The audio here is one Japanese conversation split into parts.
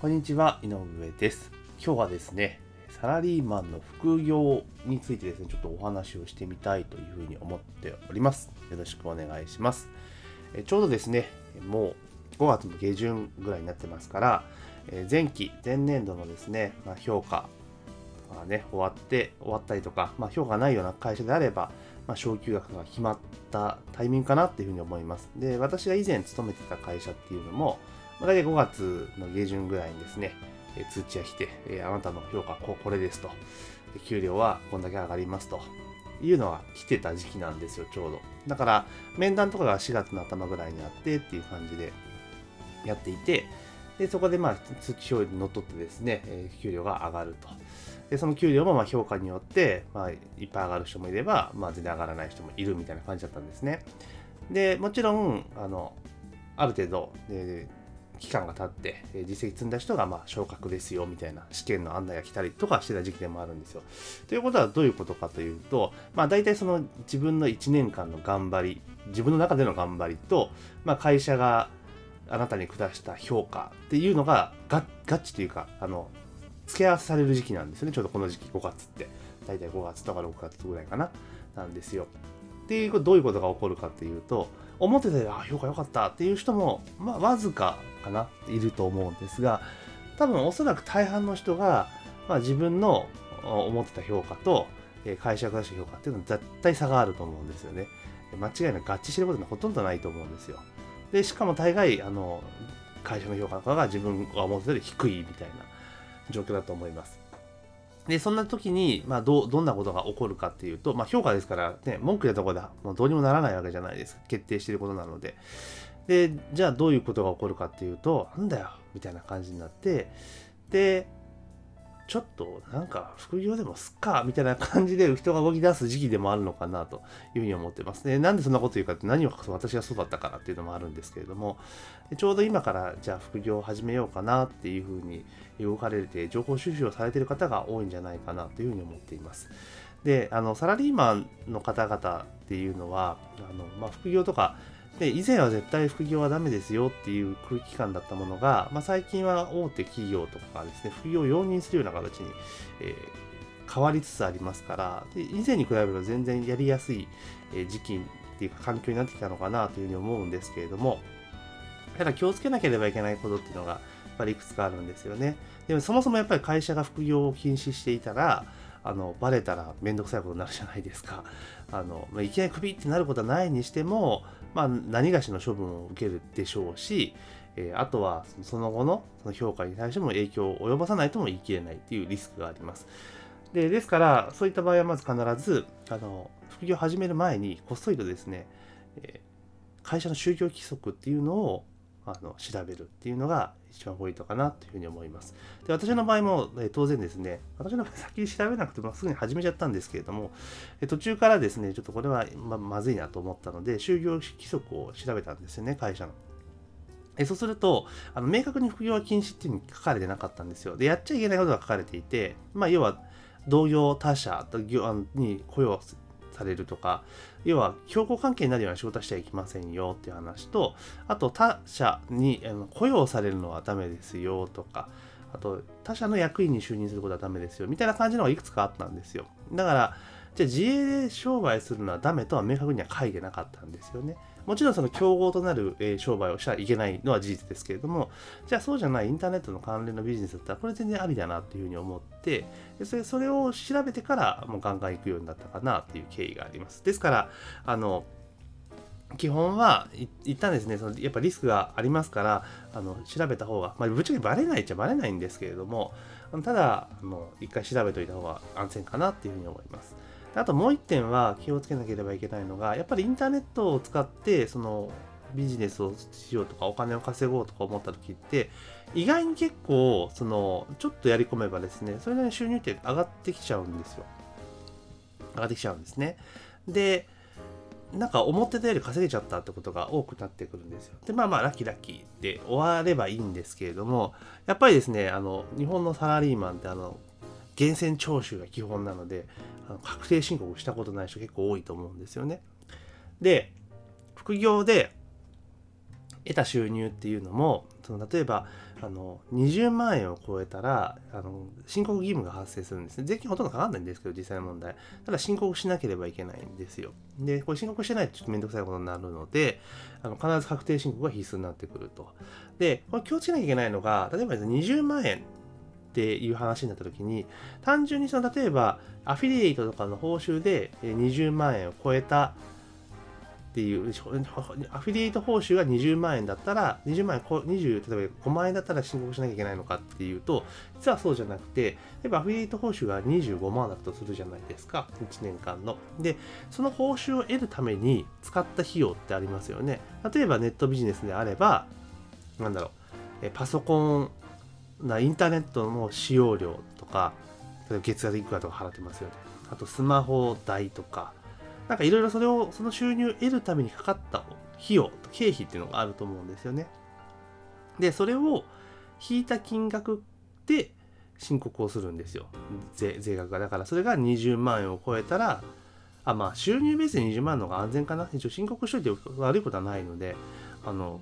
こんにちは、井上です。今日はですね、サラリーマンの副業についてですね、ちょっとお話をしてみたいというふうに思っております。よろしくお願いします。えちょうどですね、もう5月の下旬ぐらいになってますから、え前期、前年度のですね、まあ、評価がね、終わって、終わったりとか、まあ、評価がないような会社であれば、まあ、昇給額が決まったタイミングかなっていうふうに思います。で、私が以前勤めてた会社っていうのも、大体5月の下旬ぐらいにですね、え通知が来て、えあなたの評価ここれですと。給料はこんだけ上がりますと。いうのが来てた時期なんですよ、ちょうど。だから、面談とかが4月の頭ぐらいにあってっていう感じでやっていて、でそこでまあ通知表にのっとってですね、え給料が上がると。で、その給料もま評価によって、まあ、いっぱい上がる人もいれば、まあ、全然上がらない人もいるみたいな感じだったんですね。で、もちろん、あの、ある程度、え期間が経って、え実績積んだ人がまあ昇格ですよみたいな試験の案内が来たりとかしてた時期でもあるんですよ。ということはどういうことかというと、まあ、大体その自分の1年間の頑張り、自分の中での頑張りと、まあ、会社があなたに下した評価っていうのがが合致というか、あの、付け合わせされる時期なんですよね、ちょうどこの時期、5月って。大体5月とか6月ぐらいかな、なんですよ。っていうことどういうことが起こるかっていうと、思ってたより、あ、評価良かったっていう人も、まあ、わずかかな、いると思うんですが、多分おそらく大半の人が、まあ、自分の思ってた評価と、え会社が出した評価っていうのは絶対差があると思うんですよね。間違いなく合致してることはほとんどないと思うんですよ。で、しかも大概、あの、会社の評価とかが自分が思ってたより低いみたいな状況だと思います。で、そんな時に、まあ、ど、どんなことが起こるかっていうと、まあ、評価ですから、ね、文句やところでもうどうにもならないわけじゃないですか。決定してることなので。で、じゃあどういうことが起こるかっていうと、なんだよみたいな感じになって、で、ちょっとなんか副業でもすっかみたいな感じで人が動き出す時期でもあるのかなというふうに思ってますね。なんでそんなこと言うかって何を私がそうだったからっていうのもあるんですけれども、ちょうど今からじゃあ副業を始めようかなっていうふうに動かれて情報収集をされている方が多いんじゃないかなというふうに思っています。で、あの、サラリーマンの方々っていうのは、あの、まあ、副業とか、で以前は絶対副業はダメですよっていう空気感だったものが、まあ、最近は大手企業とかですね、副業を容認するような形に、えー変わりつつありますから、で以前に比べれば全然やりやすい時期っていうか環境になってきたのかなというふうに思うんですけれども、ただ気をつけなければいけないことっていうのが、やっぱりいくつかあるんですよね。でもそもそもやっぱり会社が副業を禁止していたら、あの、バレたらめんどくさいことになるじゃないですか。あの、まあ、いきなりクビってなることはないにしても、まあ、何がしの処分を受けるでしょうし、えーあとはその後のその評価に対しても影響を及ぼさないとも言い切れないというリスクがあります。でですから、そういった場合はまず必ず、あの、副業を始める前に、こっそりとですね、えー会社の就業規則っていうのをあの調べるっていうのが一番ポイントかなというふうに思います。で私の場合も、え当然ですね、私の場合先に調べなくてもすぐに始めちゃったんですけれども、え途中からですね、ちょっとこれはままずいなと思ったので、就業規則を調べたんですよね、会社の。えそうすると、あの明確に副業は禁止っていうふうに書かれてなかったんですよ。で、やっちゃいけないことが書かれていて、まあ、要は、同業他社と業に雇用されるとか、要は、競合関係になるような仕事はしちゃいけませんよっていう話と、あと、他社に雇用されるのはダメですよとか、あと、他社の役員に就任することはダメですよみたいな感じのがいくつかあったんですよ。だから、じゃあ自営で商売するのはダメとは明確には書いてなかったんですよね。もちろんその競合となる、え商売をしちゃいけないのは事実ですけれども、じゃあそうじゃないインターネットの関連のビジネスだったらこれ全然ありだなっていうふうに思って、それそれを調べてからもうガンガン行くようになったかなっていう経緯があります。ですから、あの、基本はい一旦ですね、そのやっぱリスクがありますから、あの調べた方が、まあ、ぶっちゃけバレないっちゃバレないんですけれども、ただ、あの一回調べといた方が安全かなっていうふうに思います。あともう一点は気をつけなければいけないのが、やっぱりインターネットを使って、そのビジネスをしようとかお金を稼ごうとか思った時って、意外に結構、その、ちょっとやり込めばですね、それなりに収入って上がってきちゃうんですよ。上がってきちゃうんですね。で、なんか思ってたより稼げちゃったってことが多くなってくるんですよ。で、まあまあ、ラッキーラッキーで終わればいいんですけれども、やっぱりですね、あの、日本のサラリーマンってあの、源泉徴収が基本なので、あの確定申告したことない人結構多いと思うんですよね。で、副業で得た収入っていうのも、その例えばあの20万円を超えたらあの申告義務が発生するんですね。税金ほとんどかかんないんですけど、実際の問題。ただ申告しなければいけないんですよ。で、これ申告してないとちょっとめんどくさいことになるので、あの必ず確定申告が必須になってくると。で、これ気をつけなきゃいけないのが、例えば20万円っていう話になった時に単純にその例えばアフィリエイトとかの報酬で20万円を超えたっていう、アフィリエイト報酬が20万円だったら、20万円、20、例えば5万円だったら申告しなきゃいけないのかっていうと、実はそうじゃなくて、例えばアフィリエイト報酬が25万だとするじゃないですか、1年間の。で、その報酬を得るために使った費用ってありますよね。例えばネットビジネスであれば、なんだろう、パソコンなインターネットの使用料とか、月額いくらとか払ってますよね。あとスマホ代とか、なんかいろいろそれを、その収入を得るためにかかった費用、経費っていうのがあると思うんですよね。で、それを引いた金額で申告をするんですよ。税額が。だからそれが20万円を超えたら、あ、まあ収入ベースで20万の方が安全かな。一応申告しといて悪いことはないので、あの、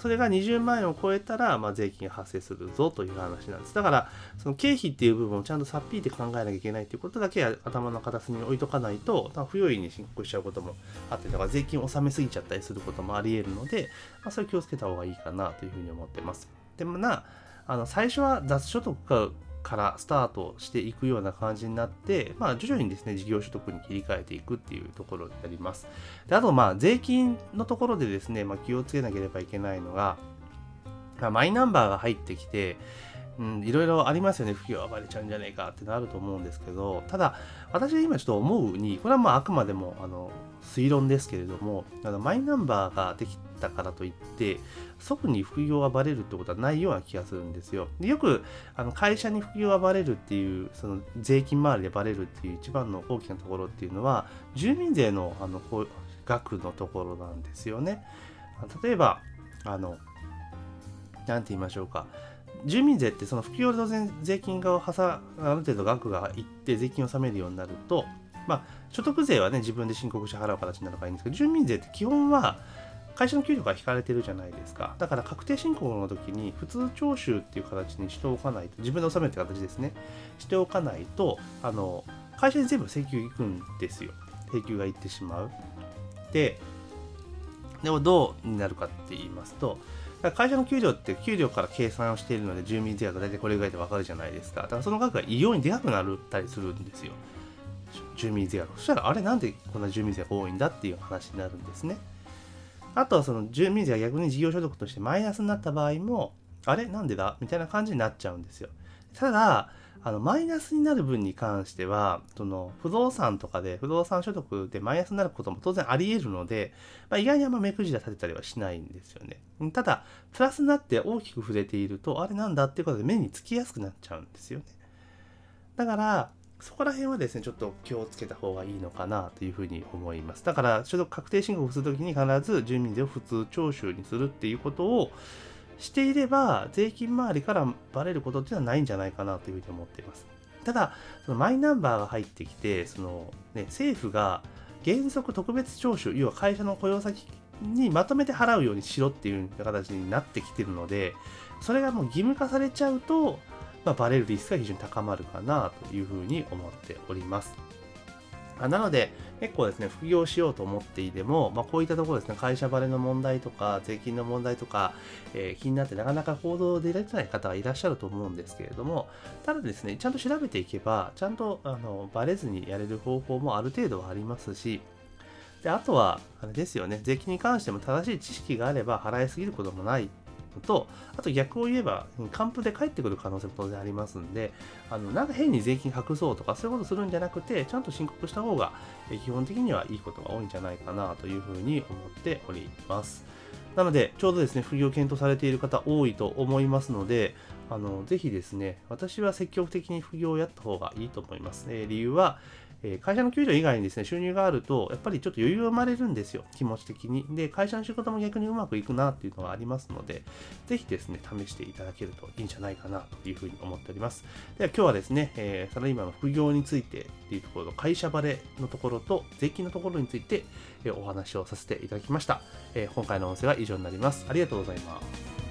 それが20万円を超えたら、まあ、税金が発生するぞという話なんです。だから、その経費っていう部分をちゃんとさっぴいて考えなきゃいけないということだけ頭の片隅に置いとかないと、不用意に申告しちゃうこともあって、だから税金を納めすぎちゃったりすることもあり得るので、まあ、それ気をつけた方がいいかなというふうに思ってます。でもな、あの最初は雑所得がからスタートしていくような感じになって、まあ、徐々にですね、事業所得に切り替えていくっていうところになります。であと、まあ、税金のところでですね、まあ、気をつけなければいけないのが、まあ、マイナンバーが入ってきて、うん、いろいろありますよね、不況暴れちゃうんじゃねえかってなると思うんですけど、ただ、私が今ちょっと思うに、これはまああくまでもあの推論ですけれども、あのマイナンバーができたからといって、即に副業がバレるってことはないような気がするんですよ。でよくあの会社に副業がバレるっていう、その税金周りでバレるっていう一番の大きなところっていうのは、住民税のあの額のところなんですよね。例えば、あの、なんて言いましょうか。住民税ってその副業で当然税金がある程度額がいって税金を納めるようになると、まあ、所得税はね自分で申告して払う形になるからいいんですけど住民税って基本は会社の給料が引かれてるじゃないですかだから確定申告の時に普通徴収っていう形にしておかないと自分で納めるって形ですねしておかないとあの会社に全部請求行くんですよ請求が行ってしまうででもどうになるかって言いますと会社の給料って給料から計算をしているので住民税額大体これぐらいでわかるじゃないですか。だからその額が異様にでかくなったりするんですよ。住民税額。そしたらあれなんでこんな住民税が多いんだっていう話になるんですね。あとはその住民税が逆に事業所得としてマイナスになった場合も、あれ？なんでだ？みたいな感じになっちゃうんですよ。ただ、あのマイナスになる分に関しては、その不動産とかで、不動産所得でマイナスになることも当然あり得るので、まあ、意外にあんま目くじら立てたりはしないんですよね。ただ、プラスになって大きく触れていると、あれなんだっていうことで目につきやすくなっちゃうんですよね。だから、そこら辺はですね、ちょっと気をつけた方がいいのかなというふうに思います。だから、所得確定申告するときに必ず住民税を普通徴収にするっていうことを、していれば、税金周りからバレることっていうのはないんじゃないかなというふうに思っています。ただ、そのマイナンバーが入ってきて、そのね、政府が原則特別徴収、要は会社の雇用先にまとめて払うようにしろっていう形になってきてるので、それがもう義務化されちゃうと、まあ、バレるリスクが非常に高まるかなというふうに思っております。なので、結構ですね、副業しようと思っていても、まあ、こういったところですね、会社バレの問題とか、税金の問題とか、えー、気になってなかなか行動できない方がいらっしゃると思うんですけれども、ただですね、ちゃんと調べていけば、ちゃんとあのバレずにやれる方法もある程度はありますし、であとは、あれですよね、税金に関しても正しい知識があれば払いすぎることもないのと、あと逆を言えば、還付で返ってくる可能性も当然ありますんで、あのなんか変に税金隠そうとかそういうことするんじゃなくて、ちゃんと申告した方が基本的にはいいことが多いんじゃないかなというふうに思っております。なので、ちょうどですね、副業検討されている方多いと思いますので、あのぜひですね、私は積極的に副業をやった方がいいと思います。えー、理由は、え会社の給料以外にですね、収入があると、やっぱりちょっと余裕が生まれるんですよ、気持ち的に。で、会社の仕事も逆にうまくいくなっていうのがありますので、ぜひですね、試していただけるといいんじゃないかなというふうに思っております。では今日はですね、えー、サラリーマンの副業についてっていうところの会社バレのところと税金のところについて、えお話をさせていただきました。えー、今回の音声は以上になります。ありがとうございます。